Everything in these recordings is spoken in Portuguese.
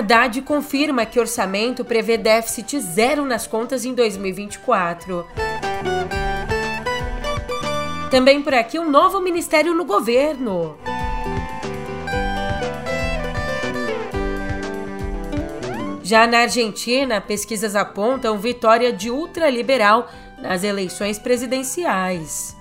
Haddad confirma que orçamento prevê déficit zero nas contas em 2024. Também por aqui um novo ministério no governo. Já na Argentina, pesquisas apontam vitória de ultraliberal nas eleições presidenciais.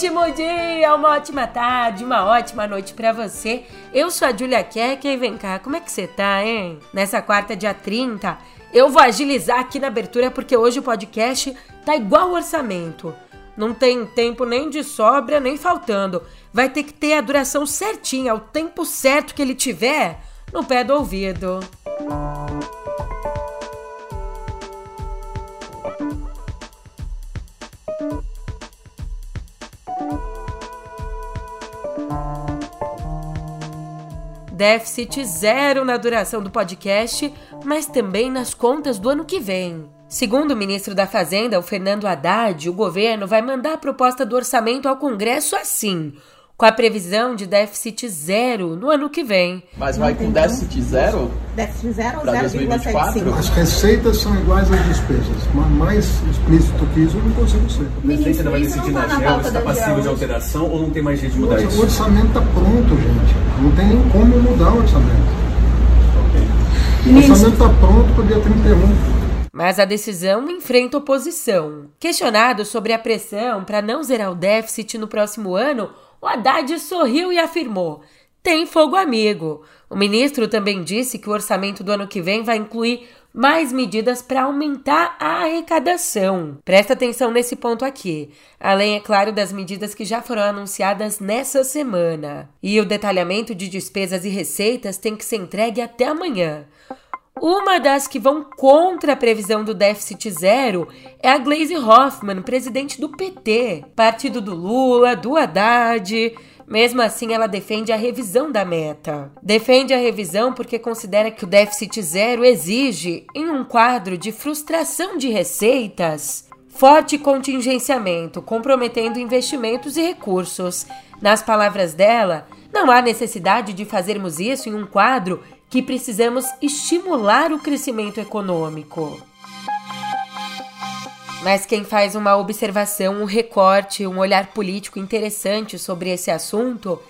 Ótimo dia, uma ótima tarde, uma ótima noite para você. Eu sou a Julia Keck e vem cá, como é que você tá, hein? Nessa quarta, dia 30, eu vou agilizar aqui na abertura porque hoje o podcast tá igual orçamento. Não tem tempo nem de sobra, nem faltando. Vai ter que ter a duração certinha, o tempo certo que ele tiver no pé do ouvido. Música déficit zero na duração do podcast, mas também nas contas do ano que vem. Segundo o ministro da Fazenda, o Fernando Haddad, o governo vai mandar a proposta do orçamento ao Congresso assim, com a previsão de déficit zero no ano que vem. Mas vai com déficit zero? Déficit zero ou 0,75? As receitas são iguais às despesas, mas mais explícito que isso eu não consigo ser. A receita ainda vai decidir na GEL, está passivo de alteração ou não tem mais jeito de mudar isso? O orçamento está pronto, gente. Não tem nem como mudar o orçamento. Okay. O orçamento está pronto para o dia 31 mas a decisão enfrenta oposição. Questionado sobre a pressão para não zerar o déficit no próximo ano, o Haddad sorriu e afirmou: tem fogo amigo. O ministro também disse que o orçamento do ano que vem vai incluir mais medidas para aumentar a arrecadação. Presta atenção nesse ponto aqui. Além, é claro, das medidas que já foram anunciadas nessa semana. E o detalhamento de despesas e receitas tem que ser entregue até amanhã. Uma das que vão contra a previsão do déficit zero é a Glaze Hoffman, presidente do PT, partido do Lula, do Haddad. Mesmo assim, ela defende a revisão da meta. Defende a revisão porque considera que o déficit zero exige, em um quadro de frustração de receitas, forte contingenciamento, comprometendo investimentos e recursos. Nas palavras dela, não há necessidade de fazermos isso em um quadro que precisamos estimular o crescimento econômico. Mas quem faz uma observação, um recorte, um olhar político interessante sobre esse assunto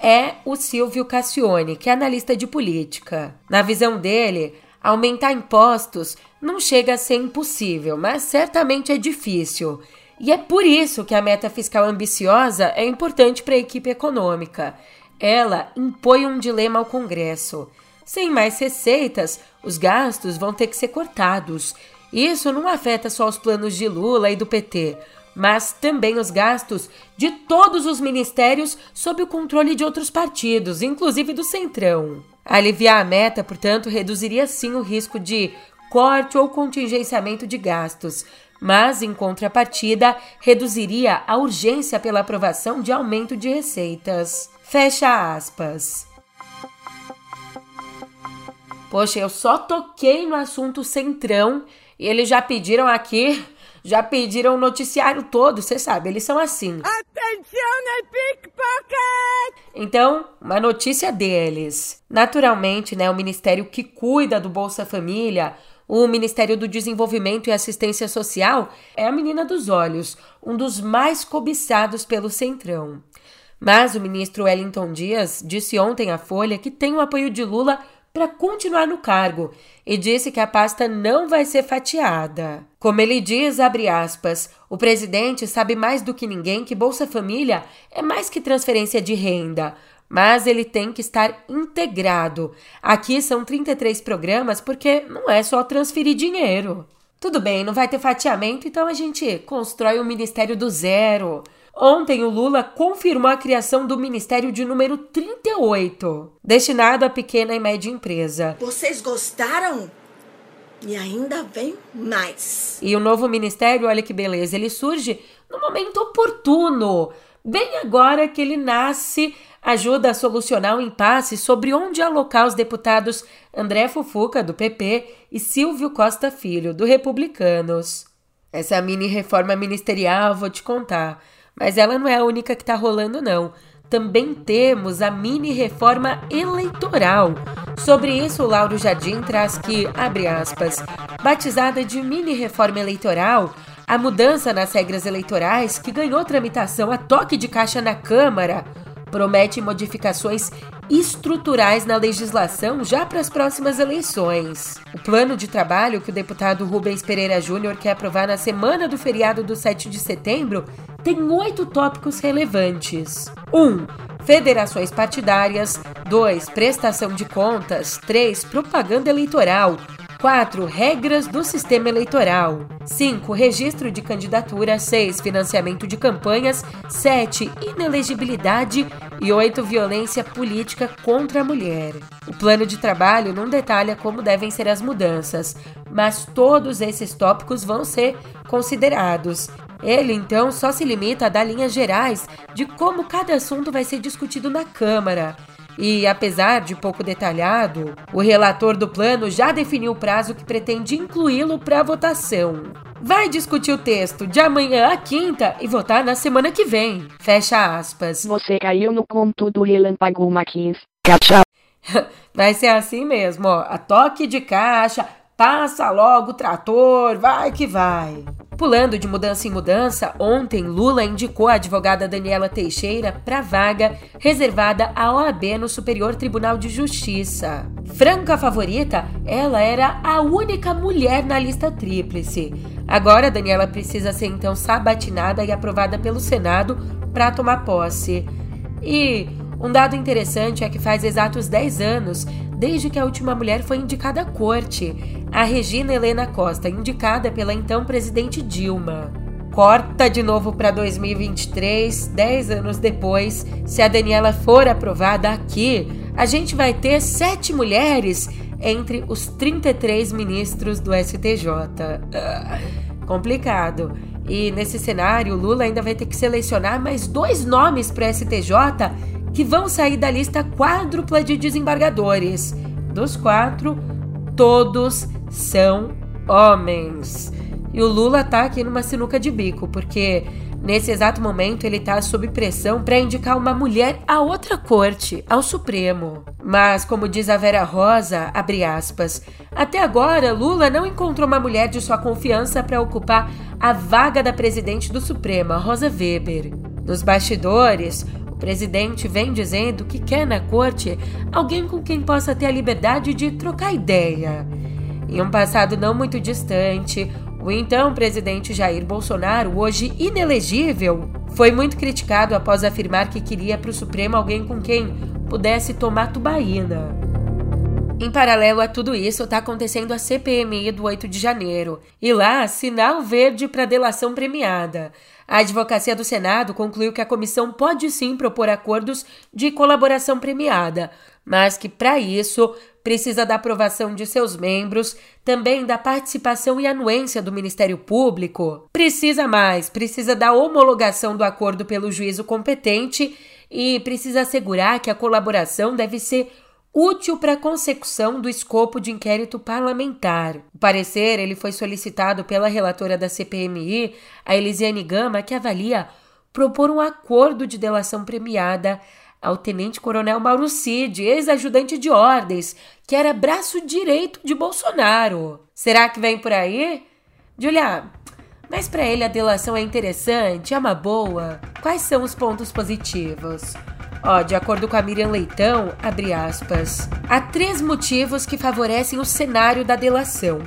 é o Silvio Cassione, que é analista de política. Na visão dele, aumentar impostos não chega a ser impossível, mas certamente é difícil. E é por isso que a meta fiscal ambiciosa é importante para a equipe econômica. Ela impõe um dilema ao Congresso. Sem mais receitas, os gastos vão ter que ser cortados. Isso não afeta só os planos de Lula e do PT, mas também os gastos de todos os ministérios sob o controle de outros partidos, inclusive do Centrão. Aliviar a meta, portanto, reduziria sim o risco de corte ou contingenciamento de gastos, mas, em contrapartida, reduziria a urgência pela aprovação de aumento de receitas. Fecha aspas. Poxa, eu só toquei no assunto centrão e eles já pediram aqui, já pediram o noticiário todo, você sabe, eles são assim. Atenção, pickpocket! Então, uma notícia deles. Naturalmente, né, o ministério que cuida do Bolsa Família, o Ministério do Desenvolvimento e Assistência Social, é a menina dos olhos, um dos mais cobiçados pelo Centrão. Mas o ministro Wellington Dias disse ontem à Folha que tem o apoio de Lula para continuar no cargo e disse que a pasta não vai ser fatiada. Como ele diz, aspas, o presidente sabe mais do que ninguém que Bolsa Família é mais que transferência de renda, mas ele tem que estar integrado. Aqui são 33 programas porque não é só transferir dinheiro. Tudo bem, não vai ter fatiamento, então a gente constrói um ministério do zero. Ontem, o Lula confirmou a criação do Ministério de número 38, destinado à pequena e média empresa. Vocês gostaram? E ainda vem mais. E o novo ministério, olha que beleza, ele surge no momento oportuno, bem agora que ele nasce ajuda a solucionar o impasse sobre onde alocar os deputados André Fufuca, do PP, e Silvio Costa Filho, do Republicanos. Essa mini reforma ministerial, vou te contar, mas ela não é a única que está rolando, não. Também temos a mini reforma eleitoral. Sobre isso, o Lauro Jardim traz que, abre aspas, batizada de mini reforma eleitoral, a mudança nas regras eleitorais, que ganhou tramitação a toque de caixa na Câmara, promete modificações estruturais na legislação já para as próximas eleições. O plano de trabalho que o deputado Rubens Pereira Júnior quer aprovar na semana do feriado do 7 de setembro tem oito tópicos relevantes. 1. Um, federações partidárias. 2. Prestação de contas. 3. Propaganda eleitoral. 4. Regras do sistema eleitoral. 5. Registro de candidatura. 6. Financiamento de campanhas. 7. Inelegibilidade. E 8. Violência política contra a mulher. O plano de trabalho não detalha como devem ser as mudanças, mas todos esses tópicos vão ser considerados. Ele, então, só se limita a dar linhas gerais de como cada assunto vai ser discutido na Câmara. E, apesar de pouco detalhado, o relator do plano já definiu o prazo que pretende incluí-lo para votação. Vai discutir o texto de amanhã à quinta e votar na semana que vem. Fecha aspas. Você caiu no conto do Relâmpago Maquins. Vai ser assim mesmo, ó. A toque de caixa, passa logo o trator, vai que vai. Pulando de mudança em mudança, ontem Lula indicou a advogada Daniela Teixeira para vaga reservada à OAB no Superior Tribunal de Justiça. Franca favorita, ela era a única mulher na lista tríplice. Agora, Daniela precisa ser então sabatinada e aprovada pelo Senado para tomar posse. E um dado interessante é que faz exatos 10 anos desde que a última mulher foi indicada à corte, a Regina Helena Costa, indicada pela então presidente Dilma. Corta de novo para 2023, 10 anos depois. Se a Daniela for aprovada aqui, a gente vai ter sete mulheres entre os 33 ministros do STJ. Uh, complicado. E nesse cenário, Lula ainda vai ter que selecionar mais dois nomes para o STJ que vão sair da lista quádrupla de desembargadores. Dos quatro, todos são homens. E o Lula tá aqui numa sinuca de bico, porque nesse exato momento ele tá sob pressão para indicar uma mulher à outra corte, ao Supremo. Mas, como diz a Vera Rosa, abre aspas, até agora Lula não encontrou uma mulher de sua confiança para ocupar a vaga da presidente do Supremo, a Rosa Weber. Nos bastidores, presidente vem dizendo que quer na corte alguém com quem possa ter a liberdade de trocar ideia. Em um passado não muito distante, o então presidente Jair Bolsonaro, hoje inelegível, foi muito criticado após afirmar que queria para o Supremo alguém com quem pudesse tomar tubaína. Em paralelo a tudo isso, está acontecendo a CPMI do 8 de janeiro. E lá, sinal verde para delação premiada. A Advocacia do Senado concluiu que a comissão pode sim propor acordos de colaboração premiada, mas que, para isso, precisa da aprovação de seus membros, também da participação e anuência do Ministério Público. Precisa mais, precisa da homologação do acordo pelo juízo competente e precisa assegurar que a colaboração deve ser útil para a consecução do escopo de inquérito parlamentar. O parecer ele foi solicitado pela relatora da CPMI, a Elisiane Gama, que avalia propor um acordo de delação premiada ao tenente-coronel Mauro Cid, ex-ajudante de ordens, que era braço direito de Bolsonaro. Será que vem por aí? Julia, mas para ele a delação é interessante, é uma boa. Quais são os pontos positivos? Ó, de acordo com a Miriam Leitão, abre aspas, há três motivos que favorecem o cenário da delação.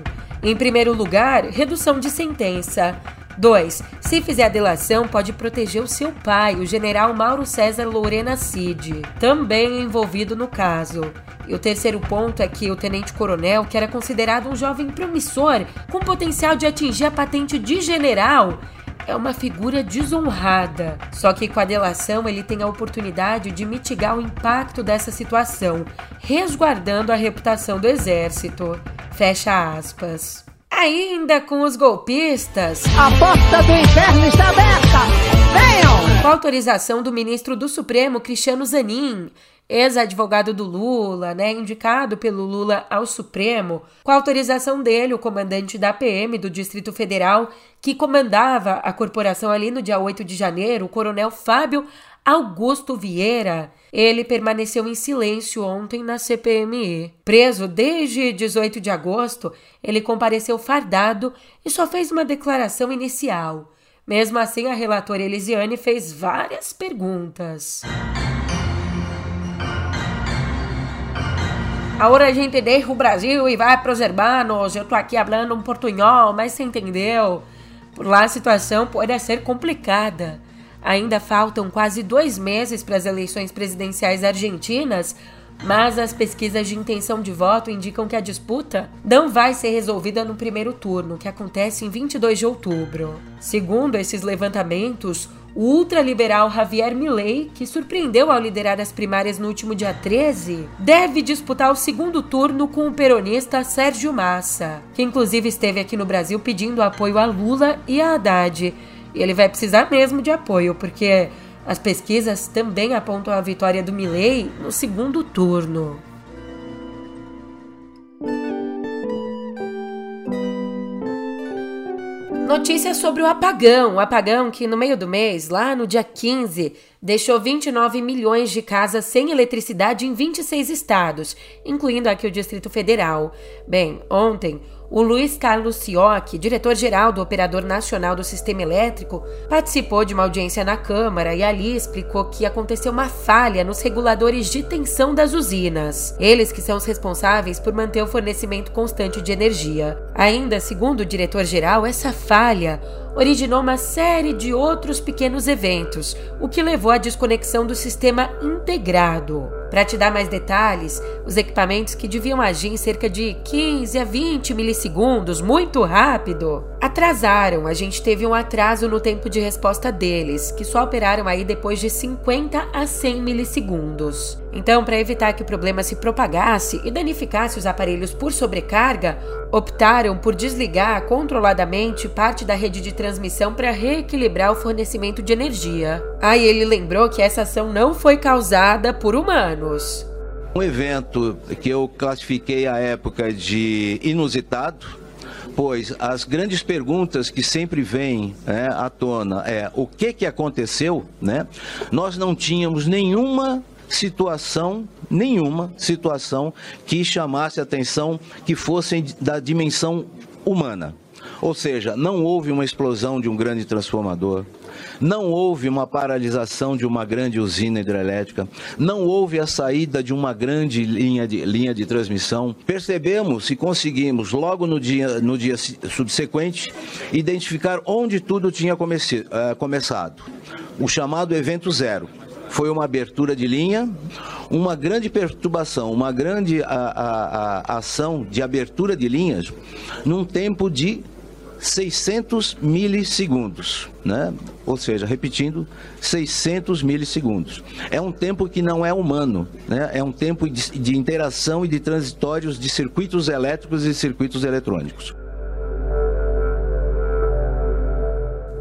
Em primeiro lugar, redução de sentença. 2. Se fizer a delação, pode proteger o seu pai, o general Mauro César Lorena Cid, também envolvido no caso. E o terceiro ponto é que o tenente-coronel, que era considerado um jovem promissor, com potencial de atingir a patente de general, é uma figura desonrada. Só que com a delação ele tem a oportunidade de mitigar o impacto dessa situação, resguardando a reputação do exército. Fecha aspas. Ainda com os golpistas. A porta do inferno está aberta! Venham! Com autorização do ministro do Supremo, Cristiano Zanin, ex-advogado do Lula, né, indicado pelo Lula ao Supremo, com a autorização dele, o comandante da PM do Distrito Federal, que comandava a corporação ali no dia 8 de janeiro, o coronel Fábio Augusto Vieira, ele permaneceu em silêncio ontem na CPMI. Preso desde 18 de agosto, ele compareceu fardado e só fez uma declaração inicial. Mesmo assim, a relatora Elisiane fez várias perguntas. Agora a gente deixa o Brasil e vai para os hermanos. Eu tô aqui falando um portunhol, mas você entendeu? Por lá a situação pode ser complicada. Ainda faltam quase dois meses para as eleições presidenciais argentinas, mas as pesquisas de intenção de voto indicam que a disputa não vai ser resolvida no primeiro turno, que acontece em 22 de outubro. Segundo esses levantamentos, o ultraliberal Javier Milei, que surpreendeu ao liderar as primárias no último dia 13, deve disputar o segundo turno com o peronista Sérgio Massa, que inclusive esteve aqui no Brasil pedindo apoio a Lula e a Haddad. E ele vai precisar mesmo de apoio, porque as pesquisas também apontam a vitória do Milei no segundo turno. Notícia sobre o apagão. O apagão que no meio do mês, lá no dia 15, deixou 29 milhões de casas sem eletricidade em 26 estados, incluindo aqui o Distrito Federal. Bem, ontem o Luiz Carlos Sioc, diretor-geral do Operador Nacional do Sistema Elétrico, participou de uma audiência na Câmara e ali explicou que aconteceu uma falha nos reguladores de tensão das usinas. Eles que são os responsáveis por manter o fornecimento constante de energia. Ainda, segundo o diretor-geral, essa falha originou uma série de outros pequenos eventos, o que levou à desconexão do sistema integrado. Para te dar mais detalhes, os equipamentos que deviam agir em cerca de 15 a 20 milissegundos, muito rápido, atrasaram. A gente teve um atraso no tempo de resposta deles, que só operaram aí depois de 50 a 100 milissegundos. Então, para evitar que o problema se propagasse e danificasse os aparelhos por sobrecarga, optaram por desligar controladamente parte da rede de transmissão para reequilibrar o fornecimento de energia. Aí ele lembrou que essa ação não foi causada por humanos. Um evento que eu classifiquei à época de inusitado, pois as grandes perguntas que sempre vêm né, à tona é o que, que aconteceu, né? Nós não tínhamos nenhuma situação, nenhuma situação que chamasse atenção que fosse da dimensão humana. Ou seja, não houve uma explosão de um grande transformador, não houve uma paralisação de uma grande usina hidrelétrica, não houve a saída de uma grande linha de, linha de transmissão. Percebemos e conseguimos, logo no dia, no dia subsequente, identificar onde tudo tinha comece, uh, começado. O chamado evento zero foi uma abertura de linha, uma grande perturbação, uma grande a, a, a ação de abertura de linhas num tempo de 600 milissegundos, né? Ou seja, repetindo, 600 milissegundos. É um tempo que não é humano, né? É um tempo de, de interação e de transitórios de circuitos elétricos e circuitos eletrônicos.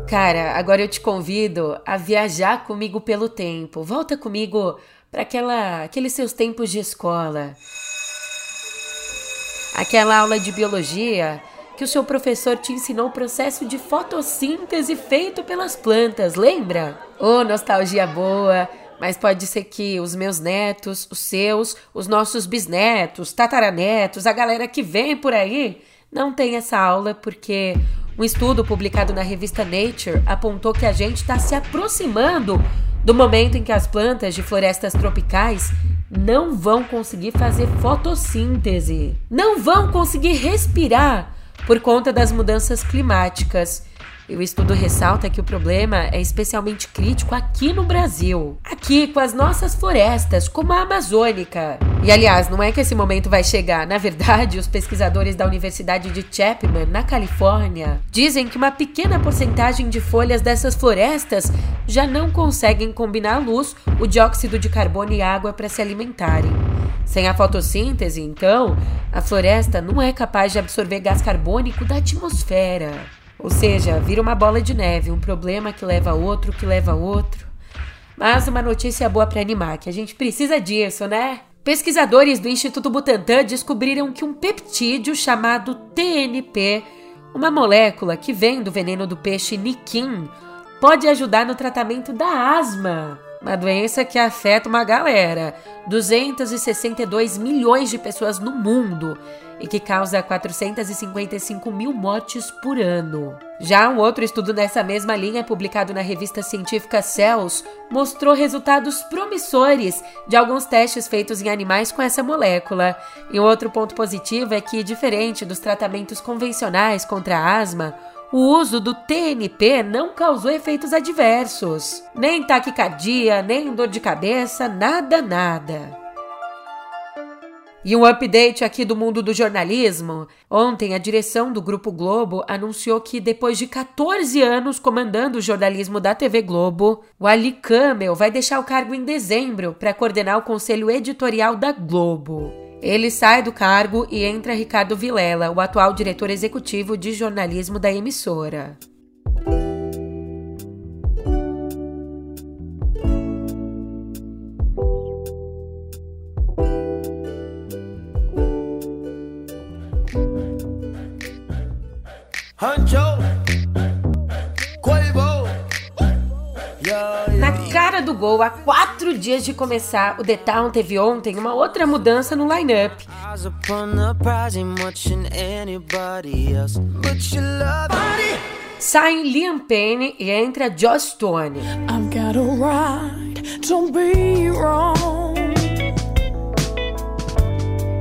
Cara, agora eu te convido a viajar comigo pelo tempo. Volta comigo para aquela aqueles seus tempos de escola. Aquela aula de biologia que o seu professor te ensinou o processo de fotossíntese feito pelas plantas, lembra? Oh, nostalgia boa! Mas pode ser que os meus netos, os seus, os nossos bisnetos, tataranetos, a galera que vem por aí, não tem essa aula porque um estudo publicado na revista Nature apontou que a gente está se aproximando do momento em que as plantas de florestas tropicais não vão conseguir fazer fotossíntese, não vão conseguir respirar por conta das mudanças climáticas. E o estudo ressalta que o problema é especialmente crítico aqui no Brasil. Aqui, com as nossas florestas, como a amazônica. E aliás, não é que esse momento vai chegar. Na verdade, os pesquisadores da Universidade de Chapman, na Califórnia, dizem que uma pequena porcentagem de folhas dessas florestas já não conseguem combinar a luz, o dióxido de carbono e água para se alimentarem. Sem a fotossíntese, então, a floresta não é capaz de absorver gás carbônico da atmosfera. Ou seja, vira uma bola de neve, um problema que leva a outro, que leva a outro. Mas uma notícia boa para animar, que a gente precisa disso, né? Pesquisadores do Instituto Butantan descobriram que um peptídeo chamado TNP, uma molécula que vem do veneno do peixe niquim, pode ajudar no tratamento da asma uma doença que afeta uma galera, 262 milhões de pessoas no mundo e que causa 455 mil mortes por ano. Já um outro estudo nessa mesma linha, publicado na revista científica Cells, mostrou resultados promissores de alguns testes feitos em animais com essa molécula. E outro ponto positivo é que, diferente dos tratamentos convencionais contra asma, o uso do TNP não causou efeitos adversos, nem taquicardia, nem dor de cabeça, nada, nada. E um update aqui do mundo do jornalismo. Ontem, a direção do Grupo Globo anunciou que, depois de 14 anos comandando o jornalismo da TV Globo, o Ali Kamel vai deixar o cargo em dezembro para coordenar o conselho editorial da Globo. Ele sai do cargo e entra Ricardo Vilela, o atual diretor executivo de jornalismo da emissora. Cara do gol, há quatro dias de começar, o The Town teve ontem uma outra mudança no line-up. Sai Liam Payne e entra Joss Stone.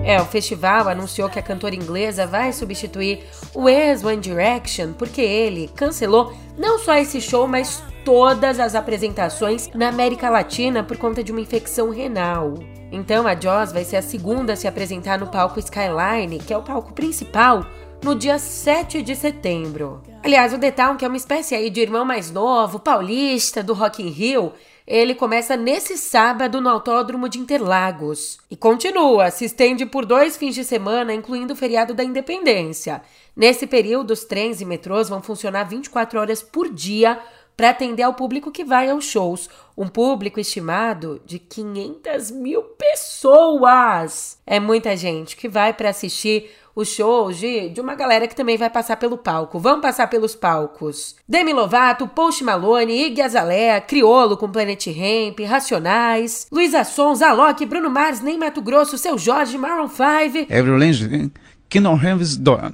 É, o festival anunciou que a cantora inglesa vai substituir o ex One Direction porque ele cancelou não só esse show, mas todas as apresentações na América Latina por conta de uma infecção renal. Então a Joss vai ser a segunda a se apresentar no palco Skyline, que é o palco principal, no dia 7 de setembro. Aliás, o The Town, que é uma espécie aí de irmão mais novo, paulista, do Rock in Rio, ele começa nesse sábado no Autódromo de Interlagos. E continua, se estende por dois fins de semana, incluindo o feriado da Independência. Nesse período, os trens e metrôs vão funcionar 24 horas por dia para atender ao público que vai aos shows. Um público estimado de 500 mil pessoas. É muita gente que vai para assistir os shows de, de uma galera que também vai passar pelo palco. Vão passar pelos palcos. Demi Lovato, Post Malone, Iggy Azalea, Criolo com Planet Ramp, Racionais, Luísa Sons, Alok, Bruno Mars, Nem Mato Grosso, Seu Jorge, Maroon 5. Every Legend, Kingdom Heaven's Dawn.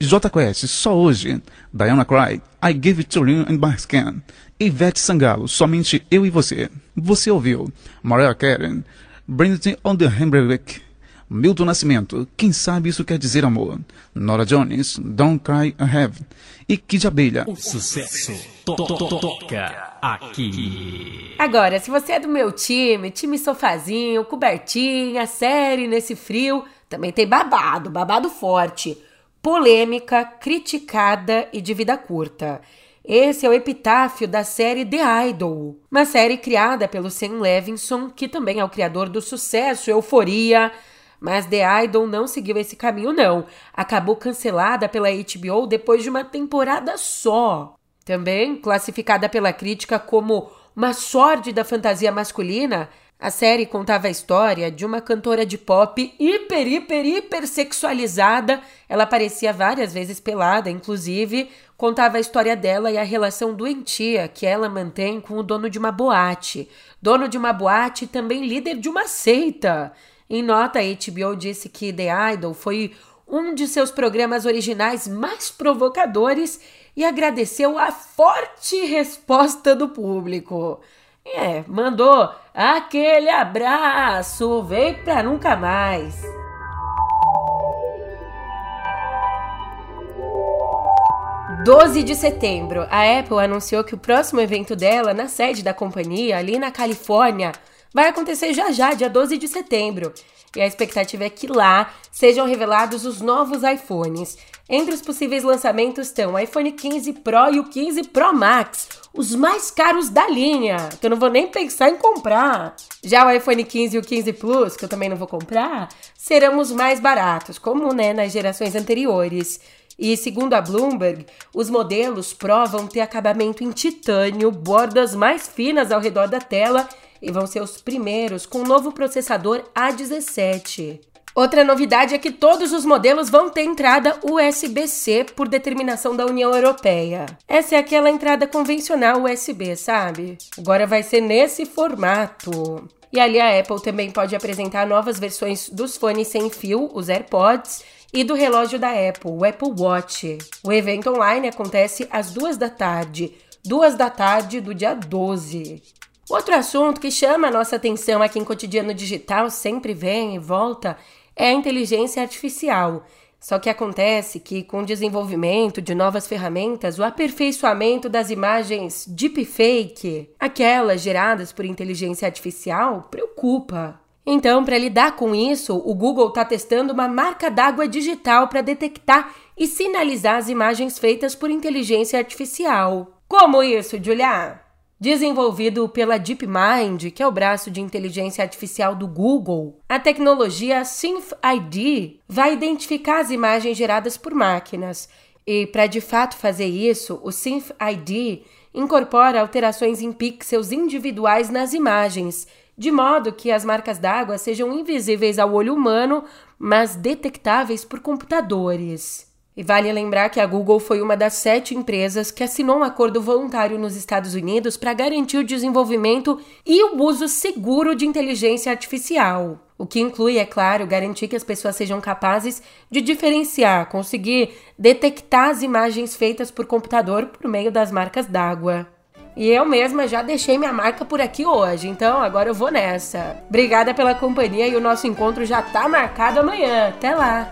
J Quest, só hoje. Diana Cry, I Give It To You in My Skin. Ivete Sangalo, somente eu e você. Você ouviu. Mariah Carey, Bring on the Hamburg. Milton Nascimento, quem sabe isso quer dizer amor. Nora Jones, Don't Cry I Have. E Kid Abelha. O sucesso to to to toca aqui. Agora, se você é do meu time, time sofazinho, cobertinha, série nesse frio, também tem babado, babado forte polêmica, criticada e de vida curta. Esse é o epitáfio da série The Idol, uma série criada pelo Sam Levinson, que também é o criador do sucesso Euforia. Mas The Idol não seguiu esse caminho, não. Acabou cancelada pela HBO depois de uma temporada só. Também classificada pela crítica como uma sórdida fantasia masculina, a série contava a história de uma cantora de pop hiper, hiper, hiper sexualizada. Ela aparecia várias vezes pelada, inclusive. Contava a história dela e a relação doentia que ela mantém com o dono de uma boate. Dono de uma boate e também líder de uma seita. Em nota, a HBO disse que The Idol foi um de seus programas originais mais provocadores e agradeceu a forte resposta do público. É, mandou aquele abraço, vem pra nunca mais. Doze de setembro, a Apple anunciou que o próximo evento dela na sede da companhia, ali na Califórnia, vai acontecer já já, dia 12 de setembro. E a expectativa é que lá sejam revelados os novos iPhones. Entre os possíveis lançamentos estão o iPhone 15 Pro e o 15 Pro Max, os mais caros da linha, que eu não vou nem pensar em comprar. Já o iPhone 15 e o 15 Plus, que eu também não vou comprar, serão os mais baratos, como né, nas gerações anteriores. E segundo a Bloomberg, os modelos provam ter acabamento em titânio, bordas mais finas ao redor da tela e vão ser os primeiros com o novo processador A17. Outra novidade é que todos os modelos vão ter entrada USB-C por determinação da União Europeia. Essa é aquela entrada convencional USB, sabe? Agora vai ser nesse formato. E ali a Apple também pode apresentar novas versões dos fones sem fio, os AirPods, e do relógio da Apple, o Apple Watch. O evento online acontece às duas da tarde, duas da tarde do dia 12. Outro assunto que chama a nossa atenção aqui em Cotidiano Digital, sempre vem e volta, é a inteligência artificial. Só que acontece que, com o desenvolvimento de novas ferramentas, o aperfeiçoamento das imagens deepfake, aquelas geradas por inteligência artificial, preocupa. Então, para lidar com isso, o Google está testando uma marca d'água digital para detectar e sinalizar as imagens feitas por inteligência artificial. Como isso, Julia? Desenvolvido pela DeepMind, que é o braço de inteligência artificial do Google, a tecnologia SynthID vai identificar as imagens geradas por máquinas. E para de fato fazer isso, o SynthID incorpora alterações em pixels individuais nas imagens, de modo que as marcas d'água sejam invisíveis ao olho humano, mas detectáveis por computadores. E vale lembrar que a Google foi uma das sete empresas que assinou um acordo voluntário nos Estados Unidos para garantir o desenvolvimento e o uso seguro de inteligência artificial. O que inclui, é claro, garantir que as pessoas sejam capazes de diferenciar, conseguir detectar as imagens feitas por computador por meio das marcas d'água. E eu mesma já deixei minha marca por aqui hoje, então agora eu vou nessa. Obrigada pela companhia e o nosso encontro já tá marcado amanhã. Até lá!